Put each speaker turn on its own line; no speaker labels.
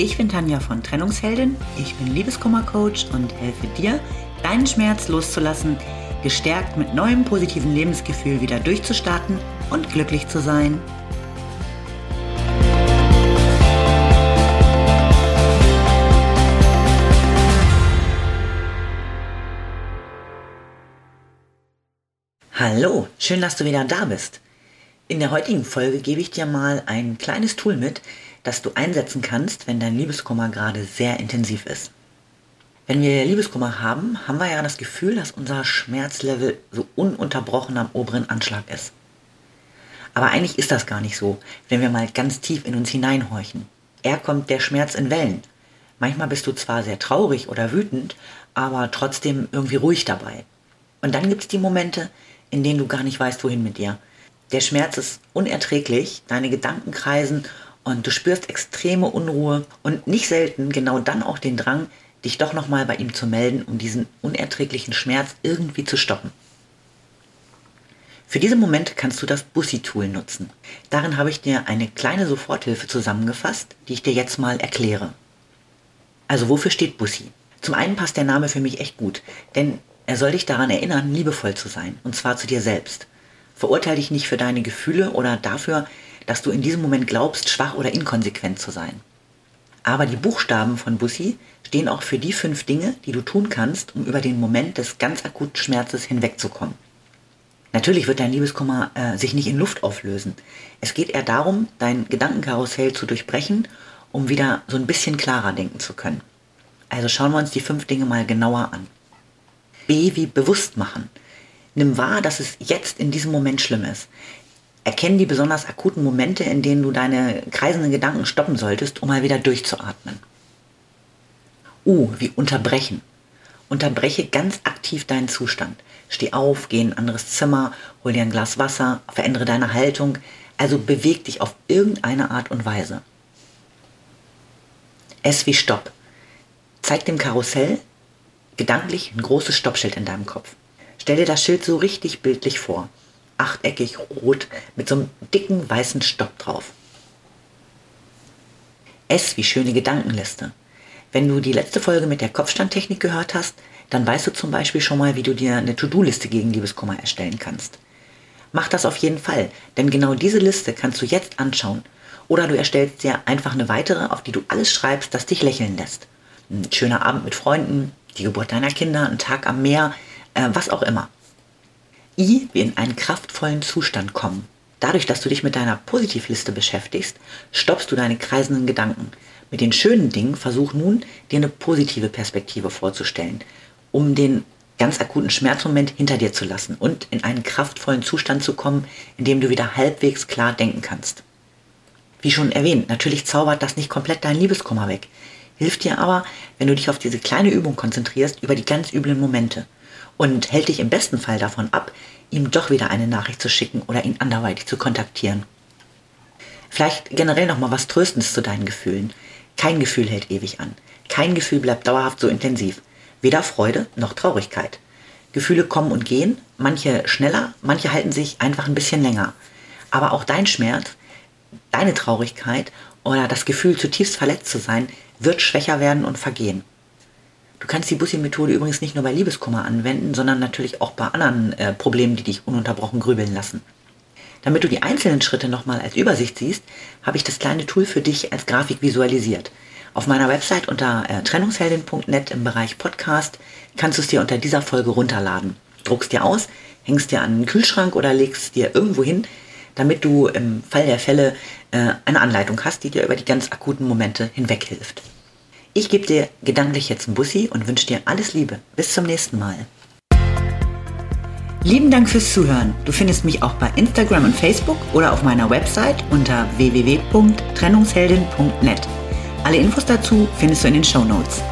Ich bin Tanja von Trennungsheldin, ich bin Liebeskummer-Coach und helfe dir, deinen Schmerz loszulassen, gestärkt mit neuem positiven Lebensgefühl wieder durchzustarten und glücklich zu sein. Hallo, schön, dass du wieder da bist. In der heutigen Folge gebe ich dir mal ein kleines Tool mit, das du einsetzen kannst, wenn dein Liebeskummer gerade sehr intensiv ist. Wenn wir Liebeskummer haben, haben wir ja das Gefühl, dass unser Schmerzlevel so ununterbrochen am oberen Anschlag ist. Aber eigentlich ist das gar nicht so, wenn wir mal ganz tief in uns hineinhorchen. Er kommt der Schmerz in Wellen. Manchmal bist du zwar sehr traurig oder wütend, aber trotzdem irgendwie ruhig dabei. Und dann gibt es die Momente, in denen du gar nicht weißt, wohin mit dir. Der Schmerz ist unerträglich, deine Gedanken kreisen und du spürst extreme Unruhe und nicht selten genau dann auch den Drang, dich doch nochmal bei ihm zu melden, um diesen unerträglichen Schmerz irgendwie zu stoppen. Für diese Momente kannst du das Bussi-Tool nutzen. Darin habe ich dir eine kleine Soforthilfe zusammengefasst, die ich dir jetzt mal erkläre. Also wofür steht Bussi? Zum einen passt der Name für mich echt gut, denn er soll dich daran erinnern, liebevoll zu sein, und zwar zu dir selbst. Verurteile dich nicht für deine Gefühle oder dafür, dass du in diesem Moment glaubst, schwach oder inkonsequent zu sein. Aber die Buchstaben von Bussi stehen auch für die fünf Dinge, die du tun kannst, um über den Moment des ganz akuten Schmerzes hinwegzukommen. Natürlich wird dein Liebeskummer äh, sich nicht in Luft auflösen. Es geht eher darum, dein Gedankenkarussell zu durchbrechen, um wieder so ein bisschen klarer denken zu können. Also schauen wir uns die fünf Dinge mal genauer an. B wie bewusst machen. Nimm wahr, dass es jetzt in diesem Moment schlimm ist. Erkenn die besonders akuten Momente, in denen du deine kreisenden Gedanken stoppen solltest, um mal wieder durchzuatmen. U wie unterbrechen. Unterbreche ganz aktiv deinen Zustand. Steh auf, geh in ein anderes Zimmer, hol dir ein Glas Wasser, verändere deine Haltung, also beweg dich auf irgendeine Art und Weise. S wie Stopp. Zeig dem Karussell gedanklich ein großes Stoppschild in deinem Kopf. Stell dir das Schild so richtig bildlich vor achteckig rot mit so einem dicken weißen Stock drauf. S wie schöne Gedankenliste. Wenn du die letzte Folge mit der Kopfstandtechnik gehört hast, dann weißt du zum Beispiel schon mal, wie du dir eine To-Do-Liste gegen Liebeskummer erstellen kannst. Mach das auf jeden Fall, denn genau diese Liste kannst du jetzt anschauen. Oder du erstellst dir einfach eine weitere, auf die du alles schreibst, das dich lächeln lässt. Ein schöner Abend mit Freunden, die Geburt deiner Kinder, ein Tag am Meer, äh, was auch immer. I wie in einen kraftvollen Zustand kommen. Dadurch, dass du dich mit deiner Positivliste beschäftigst, stoppst du deine kreisenden Gedanken. Mit den schönen Dingen versuch nun, dir eine positive Perspektive vorzustellen, um den ganz akuten Schmerzmoment hinter dir zu lassen und in einen kraftvollen Zustand zu kommen, in dem du wieder halbwegs klar denken kannst. Wie schon erwähnt, natürlich zaubert das nicht komplett deinen Liebeskummer weg. Hilft dir aber, wenn du dich auf diese kleine Übung konzentrierst über die ganz üblen Momente und hält dich im besten Fall davon ab, ihm doch wieder eine Nachricht zu schicken oder ihn anderweitig zu kontaktieren. Vielleicht generell nochmal was Tröstendes zu deinen Gefühlen. Kein Gefühl hält ewig an. Kein Gefühl bleibt dauerhaft so intensiv. Weder Freude noch Traurigkeit. Gefühle kommen und gehen, manche schneller, manche halten sich einfach ein bisschen länger. Aber auch dein Schmerz, deine Traurigkeit oder das Gefühl, zutiefst verletzt zu sein, wird schwächer werden und vergehen. Du kannst die Bussi-Methode übrigens nicht nur bei Liebeskummer anwenden, sondern natürlich auch bei anderen äh, Problemen, die dich ununterbrochen grübeln lassen. Damit du die einzelnen Schritte nochmal als Übersicht siehst, habe ich das kleine Tool für dich als Grafik visualisiert. Auf meiner Website unter äh, trennungsheldin.net im Bereich Podcast kannst du es dir unter dieser Folge runterladen. Druckst dir aus, hängst dir an den Kühlschrank oder legst dir irgendwo hin, damit du im Fall der Fälle äh, eine Anleitung hast, die dir über die ganz akuten Momente hinweg hilft. Ich gebe dir gedanklich jetzt Bussi und wünsche dir alles Liebe. Bis zum nächsten Mal. Lieben Dank fürs Zuhören. Du findest mich auch bei Instagram und Facebook oder auf meiner Website unter www.trennungsheldin.net. Alle Infos dazu findest du in den Show Notes.